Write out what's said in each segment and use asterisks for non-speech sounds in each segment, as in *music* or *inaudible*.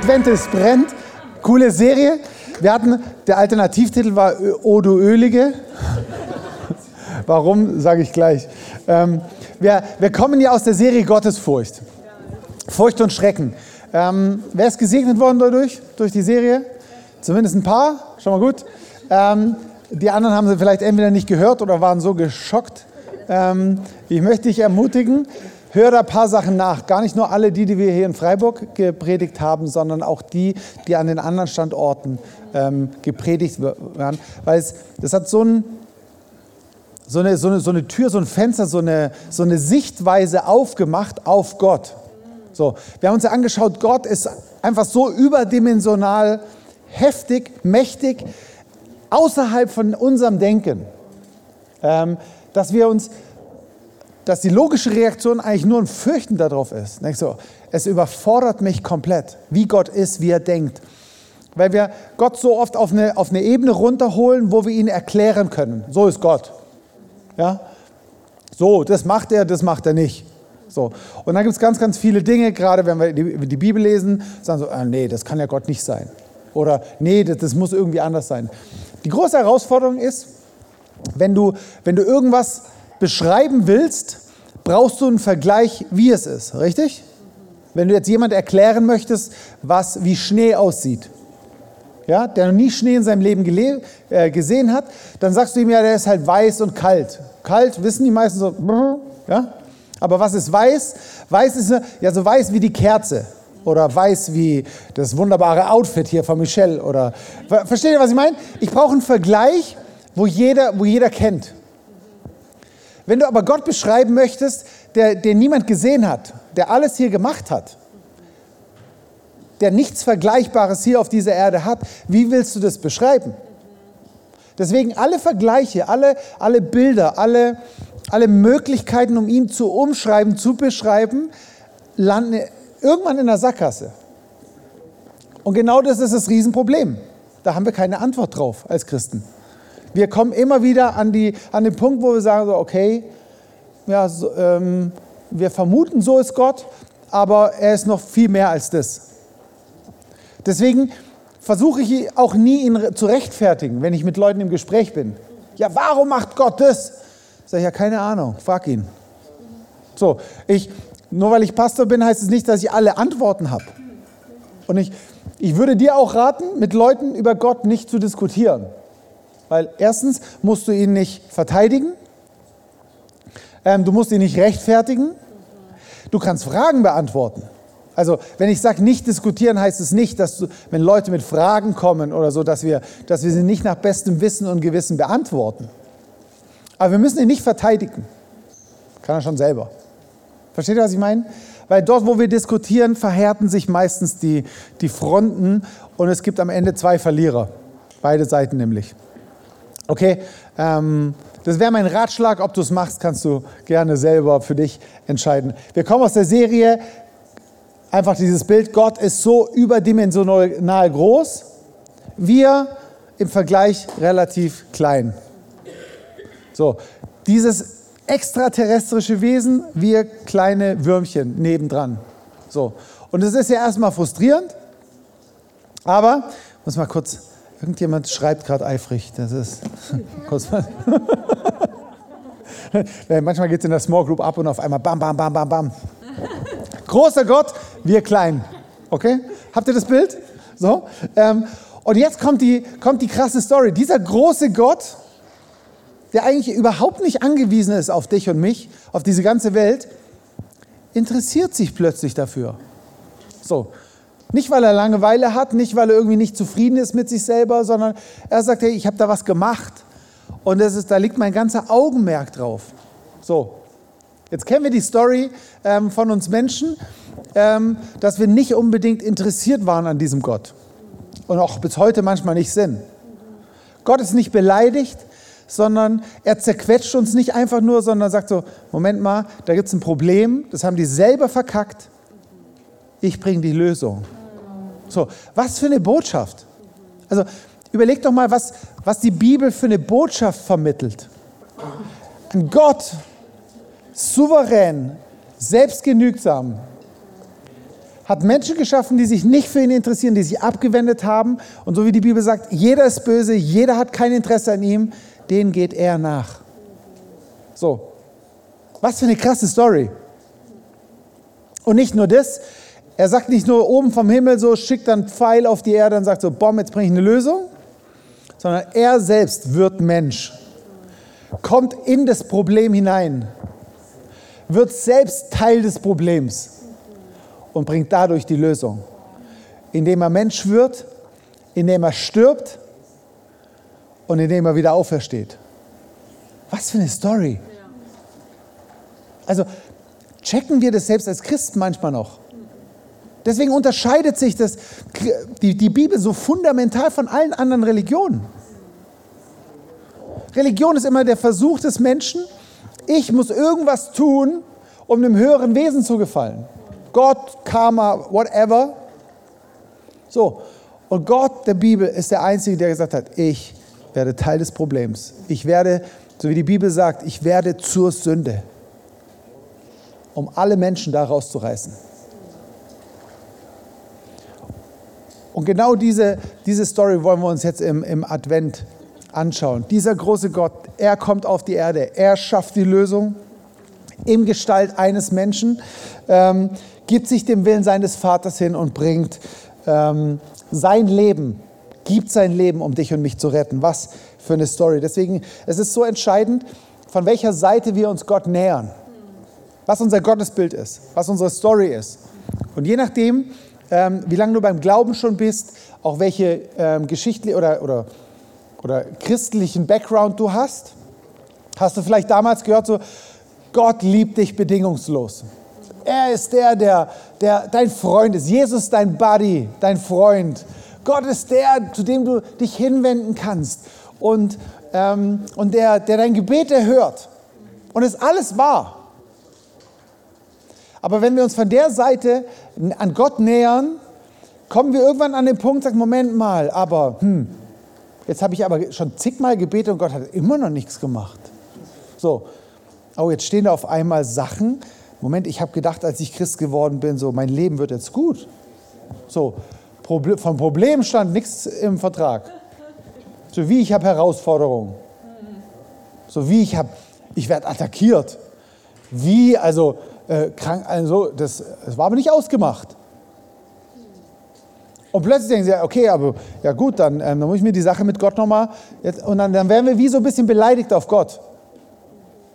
Advent ist brennt. Coole Serie. Wir hatten, der Alternativtitel war O du Ölige. Warum, sage ich gleich. Ähm, wir, wir kommen ja aus der Serie Gottesfurcht. Furcht und Schrecken. Ähm, wer ist gesegnet worden dadurch, durch die Serie? Zumindest ein paar, schon mal gut. Ähm, die anderen haben sie vielleicht entweder nicht gehört oder waren so geschockt. Ähm, ich möchte dich ermutigen, hör da ein paar Sachen nach. Gar nicht nur alle die, die wir hier in Freiburg gepredigt haben, sondern auch die, die an den anderen Standorten ähm, gepredigt werden. Weil es, das hat so, ein, so, eine, so, eine, so eine Tür, so ein Fenster, so eine, so eine Sichtweise aufgemacht auf Gott. So, wir haben uns ja angeschaut, Gott ist einfach so überdimensional heftig, mächtig, außerhalb von unserem Denken, ähm, dass wir uns, dass die logische Reaktion eigentlich nur ein Fürchten darauf ist. Denkst du, es überfordert mich komplett, wie Gott ist, wie er denkt. Weil wir Gott so oft auf eine, auf eine Ebene runterholen, wo wir ihn erklären können. So ist Gott. Ja? So, das macht er, das macht er nicht. So. Und dann gibt es ganz, ganz viele Dinge, gerade wenn wir die, die Bibel lesen, sagen so, ah, nee, das kann ja Gott nicht sein. Oder nee, das, das muss irgendwie anders sein. Die große Herausforderung ist, wenn du, wenn du irgendwas beschreiben willst, brauchst du einen Vergleich, wie es ist, richtig? Wenn du jetzt jemand erklären möchtest, was wie Schnee aussieht, ja, der noch nie Schnee in seinem Leben äh, gesehen hat, dann sagst du ihm ja, der ist halt weiß und kalt. Kalt wissen die meisten so, ja? Aber was ist weiß? Weiß ist ja so weiß wie die Kerze oder weiß wie das wunderbare Outfit hier von Michelle oder versteht ihr, was ich meine? Ich brauche einen Vergleich, wo jeder, wo jeder kennt. Wenn du aber Gott beschreiben möchtest, der, der niemand gesehen hat, der alles hier gemacht hat, der nichts Vergleichbares hier auf dieser Erde hat, wie willst du das beschreiben? Deswegen alle Vergleiche, alle, alle Bilder, alle, alle Möglichkeiten, um ihn zu umschreiben, zu beschreiben, landen irgendwann in der Sackgasse. Und genau das ist das Riesenproblem. Da haben wir keine Antwort drauf als Christen. Wir kommen immer wieder an, die, an den Punkt, wo wir sagen, so, okay, ja, so, ähm, wir vermuten, so ist Gott, aber er ist noch viel mehr als das. Deswegen versuche ich auch nie, ihn zu rechtfertigen, wenn ich mit Leuten im Gespräch bin. Ja, warum macht Gott das? Sag ich, ja, keine Ahnung, frag ihn. So, ich, nur weil ich Pastor bin, heißt es nicht, dass ich alle Antworten habe. Und ich, ich würde dir auch raten, mit Leuten über Gott nicht zu diskutieren. Weil erstens musst du ihn nicht verteidigen, ähm, du musst ihn nicht rechtfertigen, du kannst Fragen beantworten. Also wenn ich sage nicht diskutieren, heißt es nicht, dass du, wenn Leute mit Fragen kommen oder so, dass wir, dass wir sie nicht nach bestem Wissen und Gewissen beantworten. Aber wir müssen ihn nicht verteidigen. Kann er schon selber. Versteht ihr, was ich meine? Weil dort, wo wir diskutieren, verhärten sich meistens die, die Fronten und es gibt am Ende zwei Verlierer. Beide Seiten nämlich. Okay, ähm, das wäre mein Ratschlag. Ob du es machst, kannst du gerne selber für dich entscheiden. Wir kommen aus der Serie, einfach dieses Bild, Gott ist so überdimensional groß, wir im Vergleich relativ klein. So, dieses extraterrestrische Wesen, wir kleine Würmchen nebendran. So. Und das ist ja erstmal frustrierend, aber, muss mal kurz, irgendjemand schreibt gerade eifrig, das ist, *laughs* mal. *laughs* Manchmal geht es in der Small Group ab und auf einmal bam, bam, bam, bam, bam. Großer Gott, wir klein. Okay? Habt ihr das Bild? So. Ähm, und jetzt kommt die, kommt die krasse Story. Dieser große Gott, der eigentlich überhaupt nicht angewiesen ist auf dich und mich, auf diese ganze Welt, interessiert sich plötzlich dafür. So. Nicht, weil er Langeweile hat, nicht, weil er irgendwie nicht zufrieden ist mit sich selber, sondern er sagt, hey, ich habe da was gemacht. Und das ist, da liegt mein ganzer Augenmerk drauf. So. Jetzt kennen wir die Story ähm, von uns Menschen, ähm, dass wir nicht unbedingt interessiert waren an diesem Gott. Und auch bis heute manchmal nicht sind. Gott ist nicht beleidigt, sondern er zerquetscht uns nicht einfach nur, sondern sagt so, Moment mal, da gibt es ein Problem, das haben die selber verkackt, ich bringe die Lösung. So, was für eine Botschaft. Also überleg doch mal, was, was die Bibel für eine Botschaft vermittelt. Ein Gott, souverän, selbstgenügsam, hat Menschen geschaffen, die sich nicht für ihn interessieren, die sich abgewendet haben. Und so wie die Bibel sagt, jeder ist böse, jeder hat kein Interesse an ihm, denen geht er nach. So, was für eine krasse Story. Und nicht nur das, er sagt nicht nur oben vom Himmel so, schickt dann Pfeil auf die Erde und sagt so, Bom, jetzt bringe ich eine Lösung, sondern er selbst wird Mensch, kommt in das Problem hinein, wird selbst Teil des Problems und bringt dadurch die Lösung. Indem er Mensch wird, indem er stirbt und indem er wieder aufersteht. Was für eine Story. Also checken wir das selbst als Christen manchmal noch. Deswegen unterscheidet sich das, die, die Bibel so fundamental von allen anderen Religionen. Religion ist immer der Versuch des Menschen, ich muss irgendwas tun, um einem höheren Wesen zu gefallen. Gott, Karma, whatever. So, und Gott der Bibel ist der Einzige, der gesagt hat, ich werde Teil des Problems. Ich werde, so wie die Bibel sagt, ich werde zur Sünde, um alle Menschen da rauszureißen. Und genau diese, diese Story wollen wir uns jetzt im, im Advent anschauen. Dieser große Gott, er kommt auf die Erde, er schafft die Lösung in Gestalt eines Menschen, ähm, gibt sich dem Willen seines Vaters hin und bringt ähm, sein Leben, gibt sein Leben, um dich und mich zu retten. Was für eine Story. Deswegen, es ist so entscheidend, von welcher Seite wir uns Gott nähern, was unser Gottesbild ist, was unsere Story ist. Und je nachdem, ähm, wie lange du beim Glauben schon bist, auch welche ähm, geschichtliche oder, oder, oder christlichen Background du hast, hast du vielleicht damals gehört, so, Gott liebt dich bedingungslos. Er ist der, der, der dein Freund ist. Jesus ist dein Buddy, dein Freund. Gott ist der, zu dem du dich hinwenden kannst und, ähm, und der, der dein Gebet erhört. Und es ist alles wahr. Aber wenn wir uns von der Seite an Gott nähern, kommen wir irgendwann an den Punkt, sagen, Moment mal, aber hm, jetzt habe ich aber schon zigmal gebetet und Gott hat immer noch nichts gemacht. So, oh, jetzt stehen da auf einmal Sachen. Moment, ich habe gedacht, als ich Christ geworden bin, so, mein Leben wird jetzt gut. So, vom Problem stand nichts im Vertrag. So wie ich habe Herausforderungen. So wie ich habe, ich werde attackiert. Wie, also, äh, krank, also, das, das war aber nicht ausgemacht. Und plötzlich denken sie, okay, aber ja gut, dann, ähm, dann muss ich mir die Sache mit Gott nochmal, und dann, dann werden wir wie so ein bisschen beleidigt auf Gott.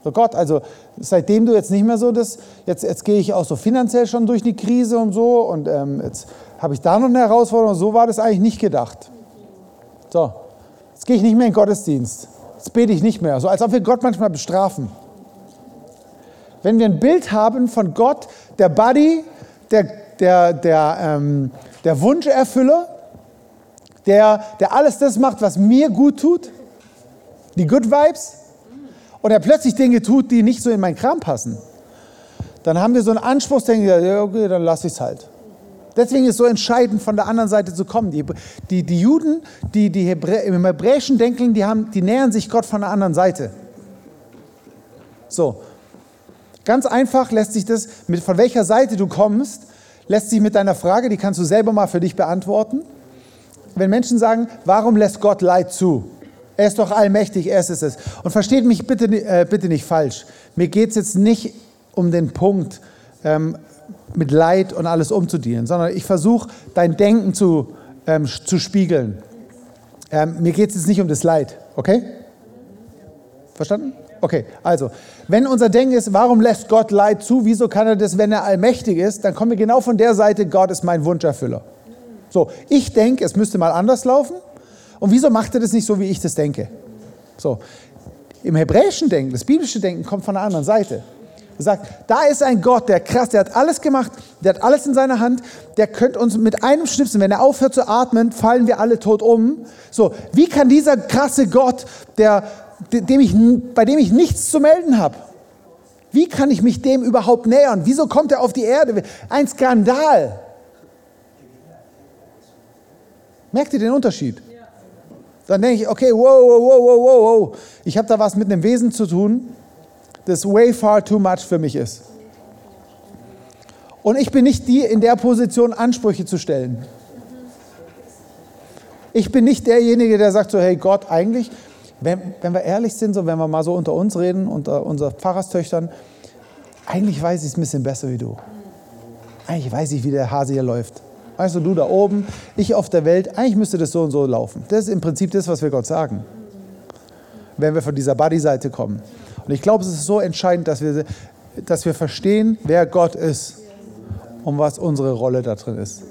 So Gott, also seitdem du jetzt nicht mehr so das, jetzt, jetzt gehe ich auch so finanziell schon durch die Krise und so und ähm, jetzt habe ich da noch eine Herausforderung, so war das eigentlich nicht gedacht. So, jetzt gehe ich nicht mehr in den Gottesdienst, jetzt bete ich nicht mehr, so als ob wir Gott manchmal bestrafen. Wenn wir ein Bild haben von Gott, der Buddy, der, der, der, ähm, der Wunscherfüller, der, der alles das macht, was mir gut tut, die Good Vibes, und er plötzlich Dinge tut, die nicht so in meinen Kram passen, dann haben wir so einen Anspruch, denken wir, ja, okay, dann lasse ich es halt. Deswegen ist es so entscheidend, von der anderen Seite zu kommen. Die, die, die Juden, die, die Hebrä im hebräischen Denken, die, haben, die nähern sich Gott von der anderen Seite. So, ganz einfach lässt sich das, mit, von welcher Seite du kommst, lässt sich mit deiner Frage, die kannst du selber mal für dich beantworten. Wenn Menschen sagen, warum lässt Gott Leid zu? Er ist doch allmächtig, er ist es. Und versteht mich bitte, äh, bitte nicht falsch. Mir geht es jetzt nicht um den Punkt, ähm, mit Leid und alles umzudienen, sondern ich versuche, dein Denken zu, ähm, zu spiegeln. Ähm, mir geht es jetzt nicht um das Leid, okay? Verstanden? Okay, also, wenn unser Denken ist, warum lässt Gott Leid zu, wieso kann er das, wenn er allmächtig ist, dann kommen wir genau von der Seite, Gott ist mein Wunscherfüller. So, ich denke, es müsste mal anders laufen und wieso macht er das nicht so, wie ich das denke? So, im hebräischen Denken, das biblische Denken kommt von der anderen Seite. Er sagt, da ist ein Gott, der krass, der hat alles gemacht, der hat alles in seiner Hand, der könnte uns mit einem Schnipsen, wenn er aufhört zu atmen, fallen wir alle tot um. So, wie kann dieser krasse Gott, der, dem ich, bei dem ich nichts zu melden habe, wie kann ich mich dem überhaupt nähern? Wieso kommt er auf die Erde? Ein Skandal. Merkt ihr den Unterschied? Dann denke ich, okay, wow, wow, wow, wow, wow, ich habe da was mit einem Wesen zu tun, das way far too much für mich ist. Und ich bin nicht die in der Position, Ansprüche zu stellen. Ich bin nicht derjenige, der sagt so, hey Gott, eigentlich, wenn, wenn wir ehrlich sind, so wenn wir mal so unter uns reden, unter unseren Pfarrerstöchtern, eigentlich weiß ich es ein bisschen besser wie du. Eigentlich weiß ich, wie der Hase hier läuft. Weißt du, du da oben, ich auf der Welt, eigentlich müsste das so und so laufen. Das ist im Prinzip das, was wir Gott sagen, wenn wir von dieser Buddy-Seite kommen. Und ich glaube, es ist so entscheidend, dass wir, dass wir verstehen, wer Gott ist und was unsere Rolle da drin ist.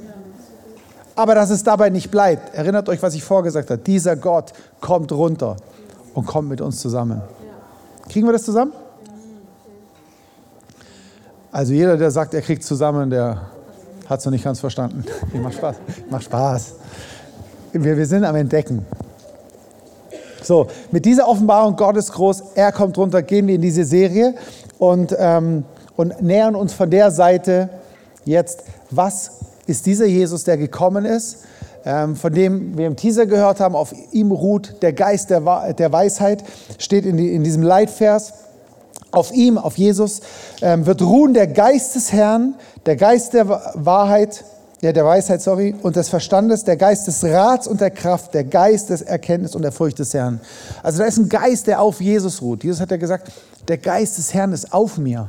Aber dass es dabei nicht bleibt. Erinnert euch, was ich vorgesagt habe. Dieser Gott kommt runter und kommt mit uns zusammen. Kriegen wir das zusammen? Also jeder, der sagt, er kriegt zusammen, der hat es noch nicht ganz verstanden. *laughs* Ich macht Spaß. Macht Spaß. Wir, wir sind am Entdecken. So, mit dieser Offenbarung Gottes groß, er kommt runter, gehen wir in diese Serie und, ähm, und nähern uns von der Seite jetzt, was ist dieser Jesus, der gekommen ist, von dem wir im Teaser gehört haben, auf ihm ruht der Geist der, Weisheit, steht in diesem Leitvers. Auf ihm, auf Jesus, ähm, wird ruhen der Geist des Herrn, der Geist der Wahrheit, ja, der Weisheit, sorry, und des Verstandes, der Geist des Rats und der Kraft, der Geist des Erkenntnis und der Furcht des Herrn. Also da ist ein Geist, der auf Jesus ruht. Jesus hat ja gesagt, der Geist des Herrn ist auf mir.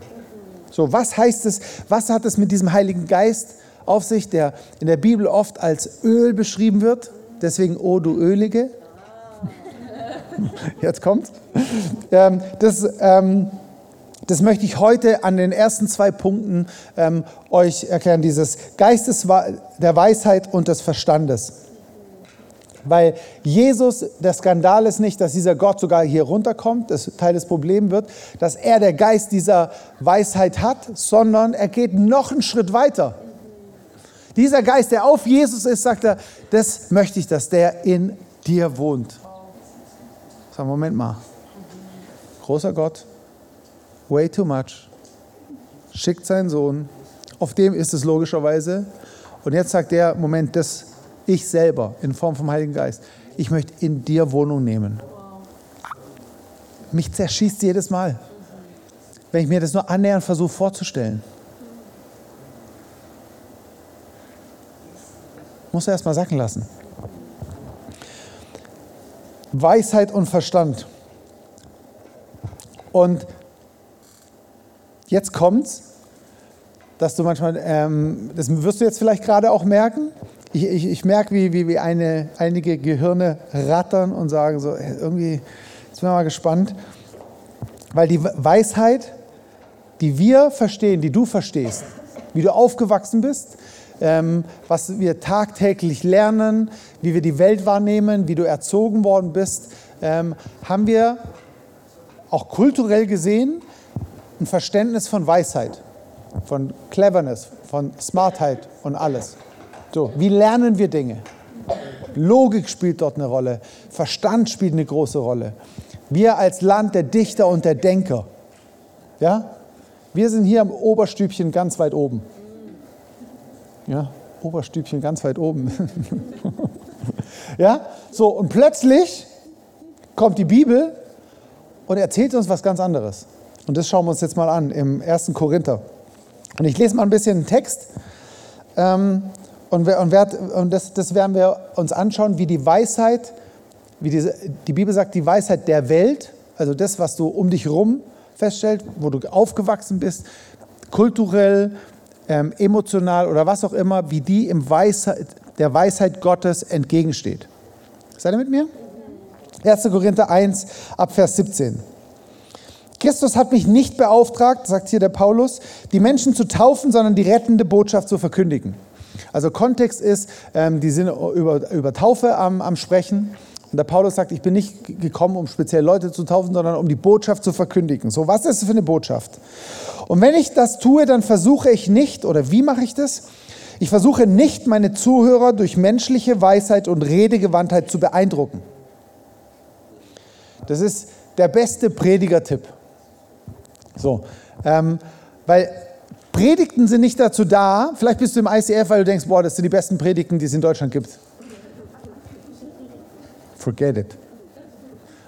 So, was heißt es, was hat es mit diesem Heiligen Geist auf sich, der in der Bibel oft als Öl beschrieben wird? Deswegen, oh du Ölige. *laughs* Jetzt kommt's. Ähm, das, ähm, das möchte ich heute an den ersten zwei Punkten ähm, euch erklären, dieses Geistes der Weisheit und des Verstandes. Weil Jesus, der Skandal ist nicht, dass dieser Gott sogar hier runterkommt, das Teil des Problems wird, dass er der Geist dieser Weisheit hat, sondern er geht noch einen Schritt weiter. Dieser Geist, der auf Jesus ist, sagt er, das möchte ich, dass der in dir wohnt. Sag, Moment mal. Großer Gott, way too much, schickt seinen Sohn, auf dem ist es logischerweise. Und jetzt sagt der, Moment, das ich selber in Form vom Heiligen Geist, ich möchte in dir Wohnung nehmen. Mich zerschießt jedes Mal, wenn ich mir das nur annähernd versuche vorzustellen. Muss er erst mal sacken lassen. Weisheit und Verstand. Und Jetzt kommt's, dass du manchmal, ähm, das wirst du jetzt vielleicht gerade auch merken. Ich, ich, ich merke, wie, wie, wie eine, einige Gehirne rattern und sagen so, irgendwie, jetzt bin ich mal gespannt. Weil die Weisheit, die wir verstehen, die du verstehst, wie du aufgewachsen bist, was wir tagtäglich lernen, wie wir die Welt wahrnehmen, wie du erzogen worden bist, ähm, haben wir auch kulturell gesehen ein Verständnis von Weisheit, von Cleverness, von Smartheit und alles. So, wie lernen wir Dinge? Logik spielt dort eine Rolle, Verstand spielt eine große Rolle. Wir als Land der Dichter und der Denker, ja, wir sind hier im Oberstübchen ganz weit oben. Ja, Oberstübchen ganz weit oben. *laughs* ja, so und plötzlich kommt die Bibel und erzählt uns was ganz anderes. Und das schauen wir uns jetzt mal an im 1. Korinther. Und ich lese mal ein bisschen den Text. Ähm, und, und, werd, und das, das, werden wir uns anschauen, wie die Weisheit, wie diese, die Bibel sagt, die Weisheit der Welt, also das, was du um dich herum feststellst, wo du aufgewachsen bist, kulturell, ähm, emotional oder was auch immer, wie die im Weisheit, der Weisheit Gottes entgegensteht. Seid ihr mit mir? 1. Korinther 1 ab Vers 17. Christus hat mich nicht beauftragt, sagt hier der Paulus, die Menschen zu taufen, sondern die rettende Botschaft zu verkündigen. Also Kontext ist, ähm, die sind über, über Taufe am, am Sprechen. Und der Paulus sagt, ich bin nicht gekommen, um speziell Leute zu taufen, sondern um die Botschaft zu verkündigen. So, was ist das für eine Botschaft? Und wenn ich das tue, dann versuche ich nicht, oder wie mache ich das? Ich versuche nicht, meine Zuhörer durch menschliche Weisheit und Redegewandtheit zu beeindrucken. Das ist der beste Predigertipp. So, ähm, weil Predigten sind nicht dazu da, vielleicht bist du im ICF, weil du denkst, boah, das sind die besten Predigten, die es in Deutschland gibt. Forget it.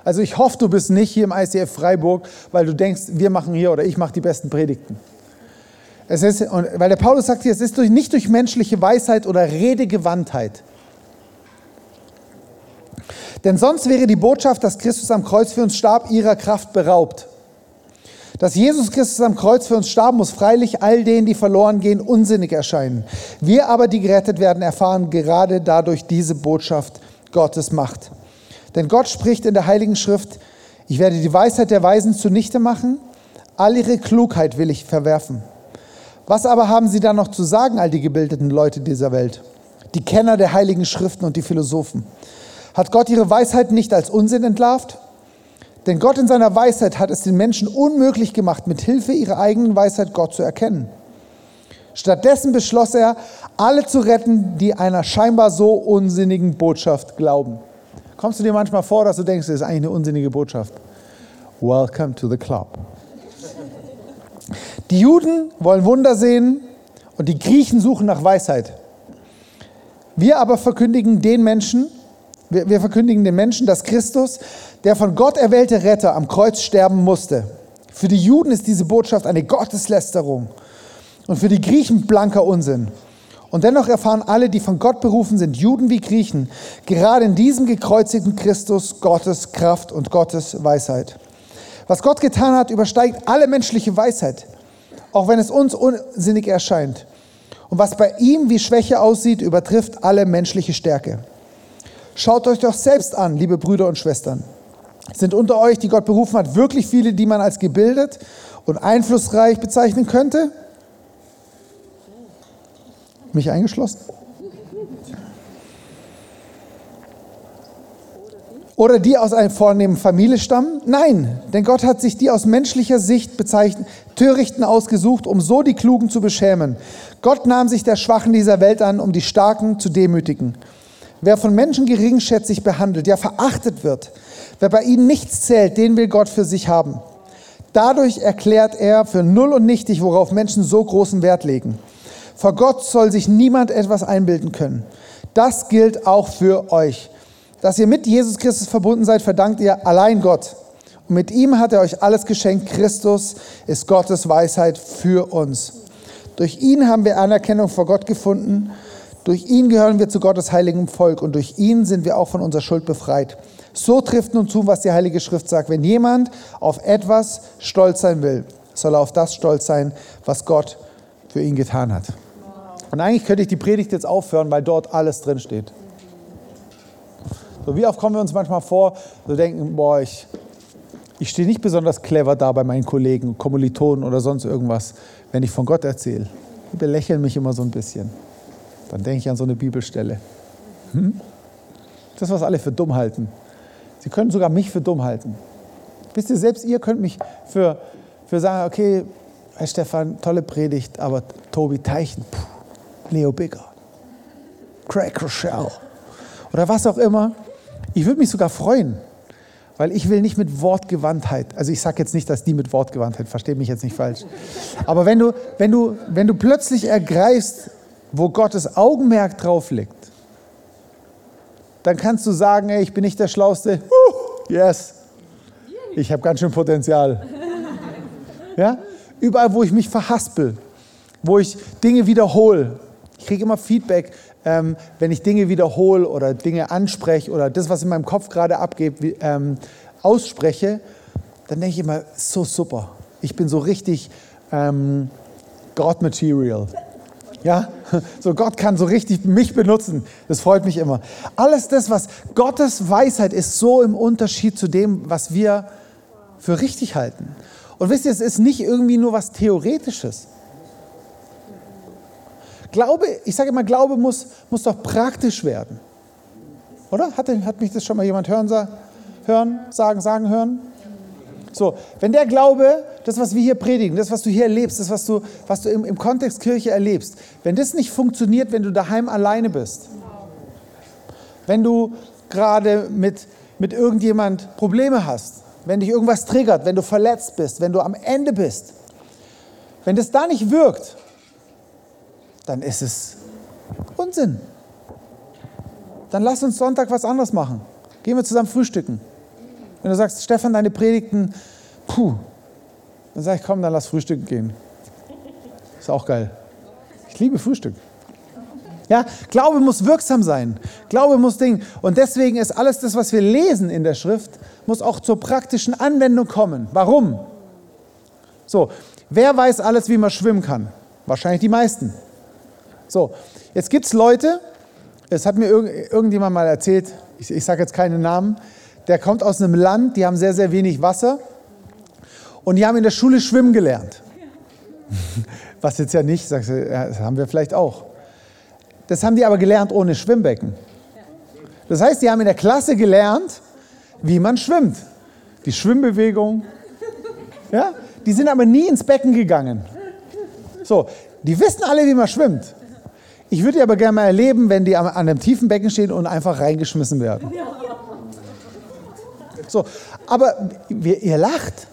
Also ich hoffe, du bist nicht hier im ICF Freiburg, weil du denkst, wir machen hier oder ich mache die besten Predigten. Es ist, weil der Paulus sagt hier, es ist durch, nicht durch menschliche Weisheit oder Redegewandtheit. Denn sonst wäre die Botschaft, dass Christus am Kreuz für uns starb, ihrer Kraft beraubt. Dass Jesus Christus am Kreuz für uns starb, muss freilich all denen, die verloren gehen, unsinnig erscheinen. Wir aber, die gerettet werden, erfahren gerade dadurch diese Botschaft Gottes Macht. Denn Gott spricht in der Heiligen Schrift, ich werde die Weisheit der Weisen zunichte machen, all ihre Klugheit will ich verwerfen. Was aber haben sie da noch zu sagen, all die gebildeten Leute dieser Welt? Die Kenner der Heiligen Schriften und die Philosophen. Hat Gott ihre Weisheit nicht als Unsinn entlarvt? Denn Gott in seiner Weisheit hat es den Menschen unmöglich gemacht, mit Hilfe ihrer eigenen Weisheit Gott zu erkennen. Stattdessen beschloss er, alle zu retten, die einer scheinbar so unsinnigen Botschaft glauben. Kommst du dir manchmal vor, dass du denkst, das ist eigentlich eine unsinnige Botschaft? Welcome to the club. Die Juden wollen Wunder sehen und die Griechen suchen nach Weisheit. Wir aber verkündigen den Menschen, wir, wir verkündigen den Menschen, dass Christus, der von Gott erwählte Retter, am Kreuz sterben musste. Für die Juden ist diese Botschaft eine Gotteslästerung und für die Griechen blanker Unsinn. Und dennoch erfahren alle, die von Gott berufen sind, Juden wie Griechen, gerade in diesem gekreuzigten Christus Gottes Kraft und Gottes Weisheit. Was Gott getan hat, übersteigt alle menschliche Weisheit, auch wenn es uns unsinnig erscheint. Und was bei ihm wie Schwäche aussieht, übertrifft alle menschliche Stärke. Schaut euch doch selbst an, liebe Brüder und Schwestern. Sind unter euch, die Gott berufen hat, wirklich viele, die man als gebildet und einflussreich bezeichnen könnte? Mich eingeschlossen? Oder die aus einer vornehmen Familie stammen? Nein, denn Gott hat sich die aus menschlicher Sicht bezeichnet, Törichten ausgesucht, um so die Klugen zu beschämen. Gott nahm sich der Schwachen dieser Welt an, um die Starken zu demütigen. Wer von Menschen geringschätzig behandelt, ja verachtet wird, wer bei ihnen nichts zählt, den will Gott für sich haben. Dadurch erklärt er für null und nichtig, worauf Menschen so großen Wert legen. Vor Gott soll sich niemand etwas einbilden können. Das gilt auch für euch. Dass ihr mit Jesus Christus verbunden seid, verdankt ihr allein Gott. Und mit ihm hat er euch alles geschenkt. Christus ist Gottes Weisheit für uns. Durch ihn haben wir Anerkennung vor Gott gefunden durch ihn gehören wir zu Gottes heiligem Volk und durch ihn sind wir auch von unserer Schuld befreit. So trifft nun zu, was die Heilige Schrift sagt. Wenn jemand auf etwas stolz sein will, soll er auf das stolz sein, was Gott für ihn getan hat. Und eigentlich könnte ich die Predigt jetzt aufhören, weil dort alles drin steht. So wie oft kommen wir uns manchmal vor, so denken, boah, ich, ich stehe nicht besonders clever da bei meinen Kollegen, Kommilitonen oder sonst irgendwas, wenn ich von Gott erzähle. Die belächeln mich immer so ein bisschen. Dann denke ich an so eine Bibelstelle. Hm? Das, was alle für dumm halten. Sie können sogar mich für dumm halten. Wisst ihr, selbst ihr könnt mich für, für sagen, okay, Herr Stefan, tolle Predigt, aber Tobi Teichen, puh, Leo Bigger, Craig Rochelle oder was auch immer. Ich würde mich sogar freuen, weil ich will nicht mit Wortgewandtheit, also ich sage jetzt nicht, dass die mit Wortgewandtheit, versteht mich jetzt nicht falsch, aber wenn du, wenn du, wenn du plötzlich ergreifst, wo Gottes Augenmerk drauf liegt, dann kannst du sagen, ey, ich bin nicht der Schlauste. Uh, yes, ich habe ganz schön Potenzial. Ja? Überall, wo ich mich verhaspel, wo ich Dinge wiederhole. Ich kriege immer Feedback, ähm, wenn ich Dinge wiederhole oder Dinge anspreche oder das, was in meinem Kopf gerade abgeht, ähm, ausspreche, dann denke ich immer, so super. Ich bin so richtig ähm, God-Material. Ja, *laughs* so Gott kann so richtig mich benutzen. Das freut mich immer. Alles das, was Gottes Weisheit ist, so im Unterschied zu dem, was wir für richtig halten. Und wisst ihr, es ist nicht irgendwie nur was Theoretisches. Glaube, ich sage immer, Glaube muss, muss doch praktisch werden. Oder? Hat, hat mich das schon mal jemand hören, hören, sagen, sagen hören? So, wenn der Glaube, das, was wir hier predigen, das, was du hier erlebst, das, was du, was du im, im Kontext Kirche erlebst, wenn das nicht funktioniert, wenn du daheim alleine bist, wenn du gerade mit, mit irgendjemand Probleme hast, wenn dich irgendwas triggert, wenn du verletzt bist, wenn du am Ende bist, wenn das da nicht wirkt, dann ist es Unsinn. Dann lass uns Sonntag was anderes machen. Gehen wir zusammen frühstücken. Wenn du sagst, Stefan, deine Predigten, puh, dann sage ich, komm, dann lass frühstücken gehen. Ist auch geil. Ich liebe Frühstück. Ja, Glaube muss wirksam sein. Glaube muss Ding. Und deswegen ist alles das, was wir lesen in der Schrift, muss auch zur praktischen Anwendung kommen. Warum? So, wer weiß alles, wie man schwimmen kann? Wahrscheinlich die meisten. So, jetzt gibt es Leute, es hat mir irg irgendjemand mal erzählt, ich, ich sage jetzt keinen Namen, der kommt aus einem Land, die haben sehr, sehr wenig Wasser und die haben in der Schule schwimmen gelernt. *laughs* Was jetzt ja nicht, sagst du, das haben wir vielleicht auch. Das haben die aber gelernt ohne Schwimmbecken. Das heißt, die haben in der Klasse gelernt, wie man schwimmt. Die Schwimmbewegung. Ja? Die sind aber nie ins Becken gegangen. So, die wissen alle, wie man schwimmt. Ich würde aber gerne mal erleben, wenn die an einem tiefen Becken stehen und einfach reingeschmissen werden. So, aber wir, ihr lacht.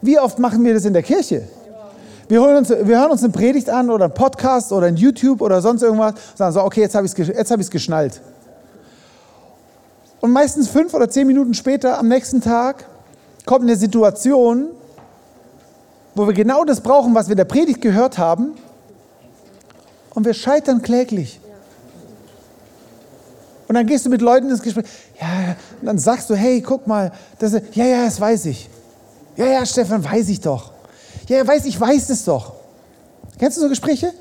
Wie oft machen wir das in der Kirche? Wir, uns, wir hören uns eine Predigt an oder einen Podcast oder ein YouTube oder sonst irgendwas und sagen so, okay, jetzt habe ich es hab geschnallt. Und meistens fünf oder zehn Minuten später, am nächsten Tag, kommt eine Situation, wo wir genau das brauchen, was wir in der Predigt gehört haben, und wir scheitern kläglich. Und dann gehst du mit Leuten ins Gespräch, ja, und dann sagst du, hey, guck mal, das, ja, ja, das weiß ich. Ja, ja, Stefan, weiß ich doch. Ja, weiß, ich weiß es doch. Kennst du so Gespräche?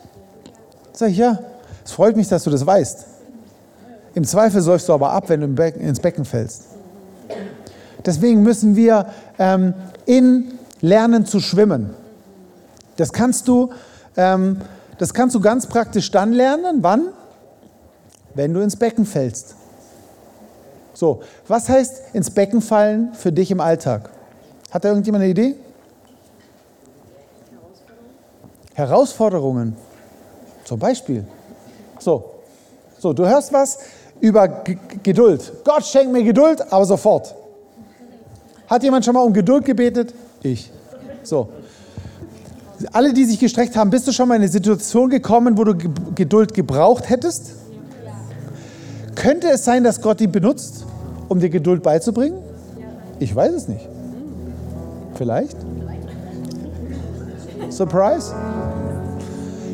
Sag ich, ja, es freut mich, dass du das weißt. Im Zweifel säufst du aber ab, wenn du ins Becken fällst. Deswegen müssen wir ähm, in lernen zu schwimmen. Das kannst du, ähm, das kannst du ganz praktisch dann lernen. Wann? Wenn du ins Becken fällst. So, was heißt ins Becken fallen für dich im Alltag? Hat da irgendjemand eine Idee? Herausforderungen. Zum Beispiel. So, so, du hörst was über G Geduld. Gott schenkt mir Geduld, aber sofort. Hat jemand schon mal um Geduld gebetet? Ich. So. Alle, die sich gestreckt haben, bist du schon mal in eine Situation gekommen, wo du Geduld gebraucht hättest? Könnte es sein, dass Gott die benutzt, um dir Geduld beizubringen? Ich weiß es nicht. Vielleicht? Surprise?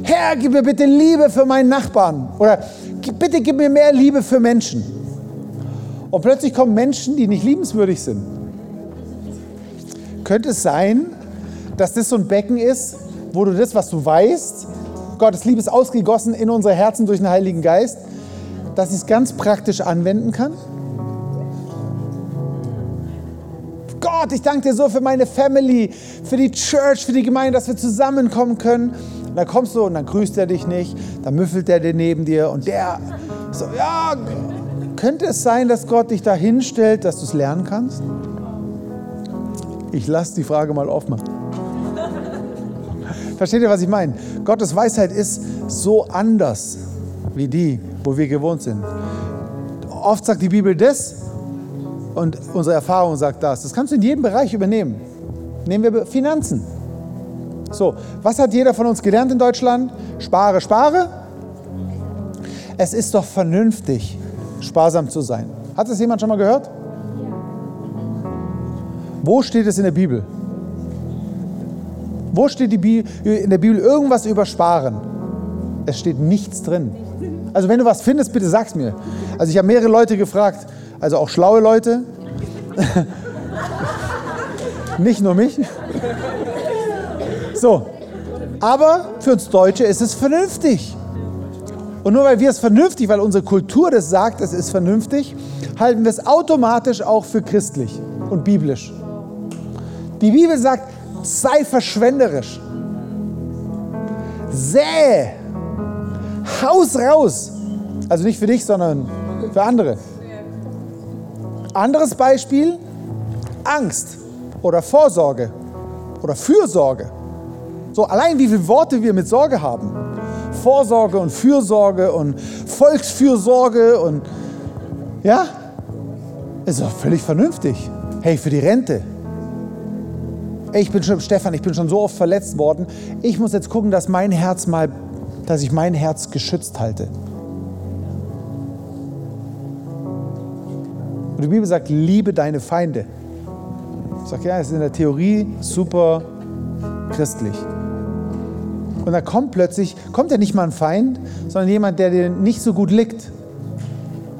Herr, gib mir bitte Liebe für meinen Nachbarn. Oder bitte gib mir mehr Liebe für Menschen. Und plötzlich kommen Menschen, die nicht liebenswürdig sind. Könnte es sein, dass das so ein Becken ist, wo du das, was du weißt, Gottes Liebe ist ausgegossen in unsere Herzen durch den Heiligen Geist, dass ich es ganz praktisch anwenden kann? Gott, ich danke dir so für meine Family, für die Church, für die Gemeinde, dass wir zusammenkommen können. Und dann kommst du und dann grüßt er dich nicht, dann müffelt er dir neben dir und der so, ja, könnte es sein, dass Gott dich da hinstellt, dass du es lernen kannst? Ich lasse die Frage mal offen. Versteht ihr, was ich meine? Gottes Weisheit ist so anders wie die, wo wir gewohnt sind. Oft sagt die Bibel das und unsere Erfahrung sagt das. Das kannst du in jedem Bereich übernehmen. Nehmen wir Finanzen. So, was hat jeder von uns gelernt in Deutschland? Spare, spare. Es ist doch vernünftig, sparsam zu sein. Hat das jemand schon mal gehört? Wo steht es in der Bibel? Wo steht in der Bibel irgendwas über Sparen? Es steht nichts drin. Also wenn du was findest, bitte sag's mir. Also ich habe mehrere Leute gefragt, also auch schlaue Leute. *laughs* Nicht nur mich. So, aber für uns Deutsche ist es vernünftig. Und nur weil wir es vernünftig, weil unsere Kultur das sagt, es ist vernünftig, halten wir es automatisch auch für christlich und biblisch. Die Bibel sagt, sei verschwenderisch. Sähe. Haus raus. Also nicht für dich, sondern für andere. Anderes Beispiel, Angst oder Vorsorge oder Fürsorge. So allein wie viele Worte wir mit Sorge haben. Vorsorge und Fürsorge und Volksfürsorge und ja, ist doch völlig vernünftig. Hey, für die Rente. Ich bin schon, Stefan, ich bin schon so oft verletzt worden. Ich muss jetzt gucken, dass mein Herz mal, dass ich mein Herz geschützt halte. Und die Bibel sagt, liebe deine Feinde. Ich sage, ja, es ist in der Theorie super christlich. Und da kommt plötzlich, kommt ja nicht mal ein Feind, sondern jemand, der dir nicht so gut liegt.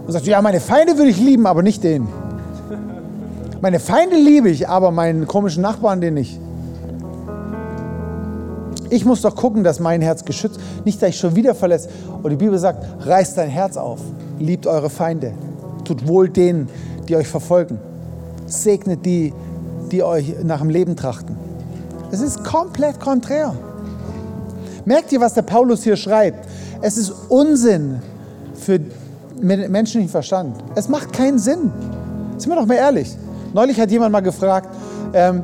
Und sagt, ja, meine Feinde würde ich lieben, aber nicht den. Meine Feinde liebe ich, aber meinen komischen Nachbarn den nicht. Ich muss doch gucken, dass mein Herz geschützt, nicht, dass ich schon wieder verletzt. Und die Bibel sagt, reißt dein Herz auf, liebt eure Feinde, tut wohl denen, die euch verfolgen, segnet die, die euch nach dem Leben trachten. Es ist komplett konträr. Merkt ihr, was der Paulus hier schreibt? Es ist Unsinn für menschlichen Verstand. Es macht keinen Sinn. Sind wir doch mal ehrlich. Neulich hat jemand mal gefragt, ähm,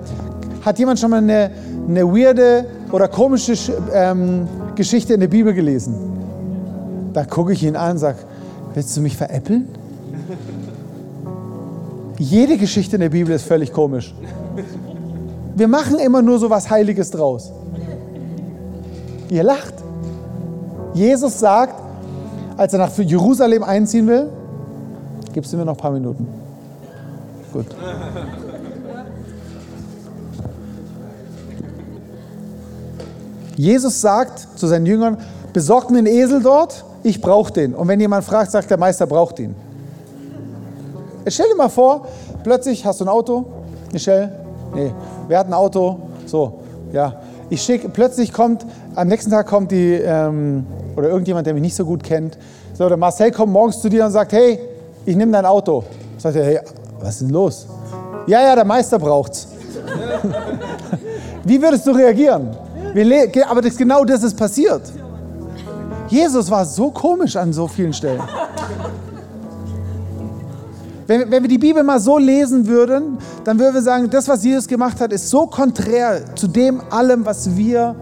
hat jemand schon mal eine, eine weirde oder komische ähm, Geschichte in der Bibel gelesen? Da gucke ich ihn an und sage, willst du mich veräppeln? Jede Geschichte in der Bibel ist völlig komisch. Wir machen immer nur so was Heiliges draus. Ihr lacht. Jesus sagt, als er nach Jerusalem einziehen will, gibst du mir noch ein paar Minuten. Gut. Jesus sagt zu seinen Jüngern, besorgt mir einen Esel dort, ich brauche den. Und wenn jemand fragt, sagt der Meister braucht ihn. Stell dir mal vor, plötzlich hast du ein Auto, Michelle, nee, wer hat ein Auto? So, ja. Ich schicke, plötzlich kommt, am nächsten Tag kommt die, ähm, oder irgendjemand, der mich nicht so gut kennt, so, der Marcel kommt morgens zu dir und sagt, hey, ich nehme dein Auto. Sagt er, hey, was ist los? Ja, ja, der Meister braucht's. Wie würdest du reagieren? aber das, genau das ist passiert. Jesus war so komisch an so vielen Stellen. Wenn, wenn wir die Bibel mal so lesen würden, dann würden wir sagen, das, was Jesus gemacht hat, ist so konträr zu dem allem, was wir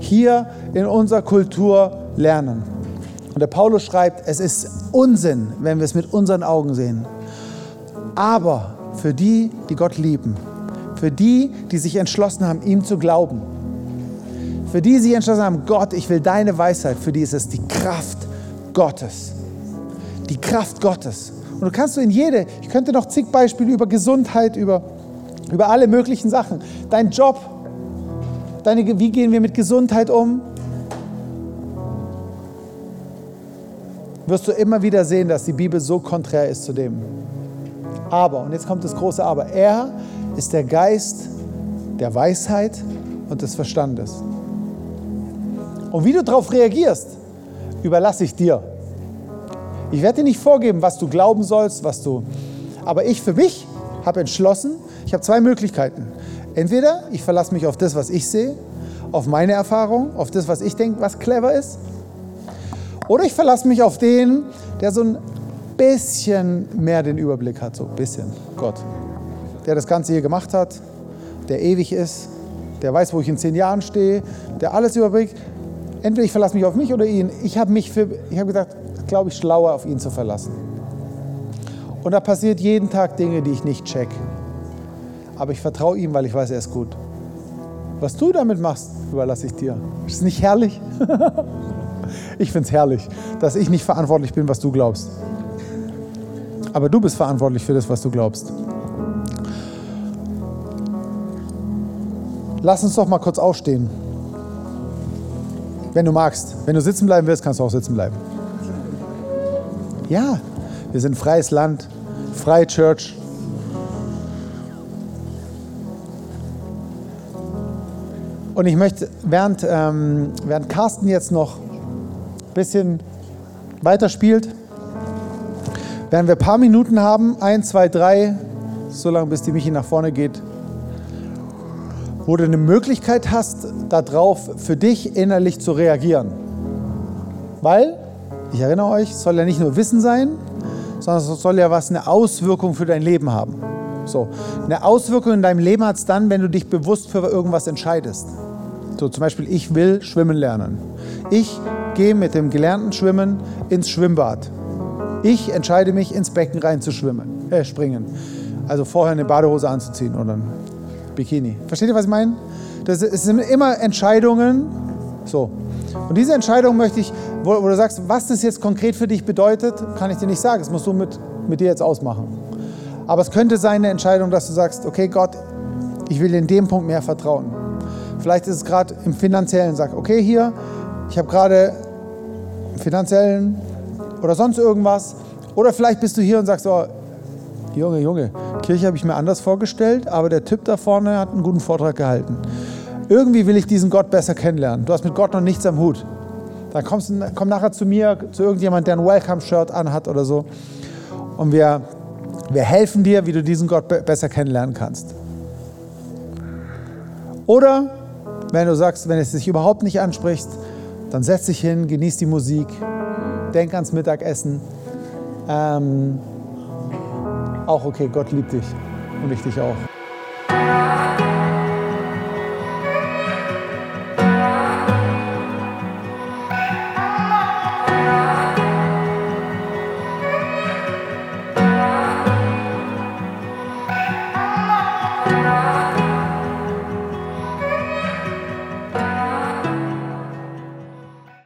hier in unserer Kultur lernen. Und der Paulus schreibt, es ist Unsinn, wenn wir es mit unseren Augen sehen. Aber für die, die Gott lieben, für die, die sich entschlossen haben, ihm zu glauben, für die, die sich entschlossen haben, Gott, ich will deine Weisheit, für die ist es die Kraft Gottes. Die Kraft Gottes. Und du kannst du in jede, ich könnte noch zig Beispiele über Gesundheit, über, über alle möglichen Sachen. Dein Job, deine, wie gehen wir mit Gesundheit um? Wirst du immer wieder sehen, dass die Bibel so konträr ist zu dem. Aber, und jetzt kommt das große Aber, er ist der Geist der Weisheit und des Verstandes. Und wie du darauf reagierst, überlasse ich dir. Ich werde dir nicht vorgeben, was du glauben sollst, was du. Aber ich für mich habe entschlossen, ich habe zwei Möglichkeiten. Entweder ich verlasse mich auf das, was ich sehe, auf meine Erfahrung, auf das, was ich denke, was clever ist. Oder ich verlasse mich auf den, der so ein bisschen mehr den Überblick hat, so ein bisschen. Gott. Der das Ganze hier gemacht hat, der ewig ist, der weiß, wo ich in zehn Jahren stehe, der alles überblickt. Entweder ich verlasse mich auf mich oder ihn. Ich habe mich für, ich habe gesagt, glaube ich, schlauer, auf ihn zu verlassen. Und da passiert jeden Tag Dinge, die ich nicht check. Aber ich vertraue ihm, weil ich weiß, er ist gut. Was du damit machst, überlasse ich dir. Ist es nicht herrlich? *laughs* ich finde es herrlich, dass ich nicht verantwortlich bin, was du glaubst. Aber du bist verantwortlich für das, was du glaubst. Lass uns doch mal kurz aufstehen. Wenn du magst. Wenn du sitzen bleiben willst, kannst du auch sitzen bleiben. Ja, wir sind freies Land, freie Church. Und ich möchte, während, ähm, während Carsten jetzt noch ein bisschen weiterspielt, werden wir ein paar Minuten haben, ein, zwei, drei, so lange bis die Michi nach vorne geht, wo du eine Möglichkeit hast, darauf für dich innerlich zu reagieren. Weil ich erinnere euch, es soll ja nicht nur Wissen sein, sondern es soll ja was eine Auswirkung für dein Leben haben. So, eine Auswirkung in deinem Leben hat es dann, wenn du dich bewusst für irgendwas entscheidest. So, zum Beispiel, ich will schwimmen lernen. Ich gehe mit dem gelernten Schwimmen ins Schwimmbad. Ich entscheide mich, ins Becken rein zu schwimmen, äh, springen. Also vorher eine Badehose anzuziehen oder ein Bikini. Versteht ihr, was ich meine? Das sind immer Entscheidungen. So. Und diese Entscheidung möchte ich wo, wo, du sagst, was das jetzt konkret für dich bedeutet, kann ich dir nicht sagen. Das musst du mit, mit dir jetzt ausmachen. Aber es könnte sein eine Entscheidung, dass du sagst, okay Gott, ich will in dem Punkt mehr vertrauen. Vielleicht ist es gerade im finanziellen, sag, okay, hier, ich habe gerade finanziellen oder sonst irgendwas. Oder vielleicht bist du hier und sagst, oh, Junge, Junge, Kirche habe ich mir anders vorgestellt, aber der Typ da vorne hat einen guten Vortrag gehalten. Irgendwie will ich diesen Gott besser kennenlernen. Du hast mit Gott noch nichts am Hut. Dann kommst, komm nachher zu mir, zu irgendjemand, der ein Welcome-Shirt anhat oder so. Und wir, wir helfen dir, wie du diesen Gott be besser kennenlernen kannst. Oder wenn du sagst, wenn es dich überhaupt nicht anspricht, dann setz dich hin, genieß die Musik, denk ans Mittagessen. Ähm, auch okay, Gott liebt dich und ich dich auch.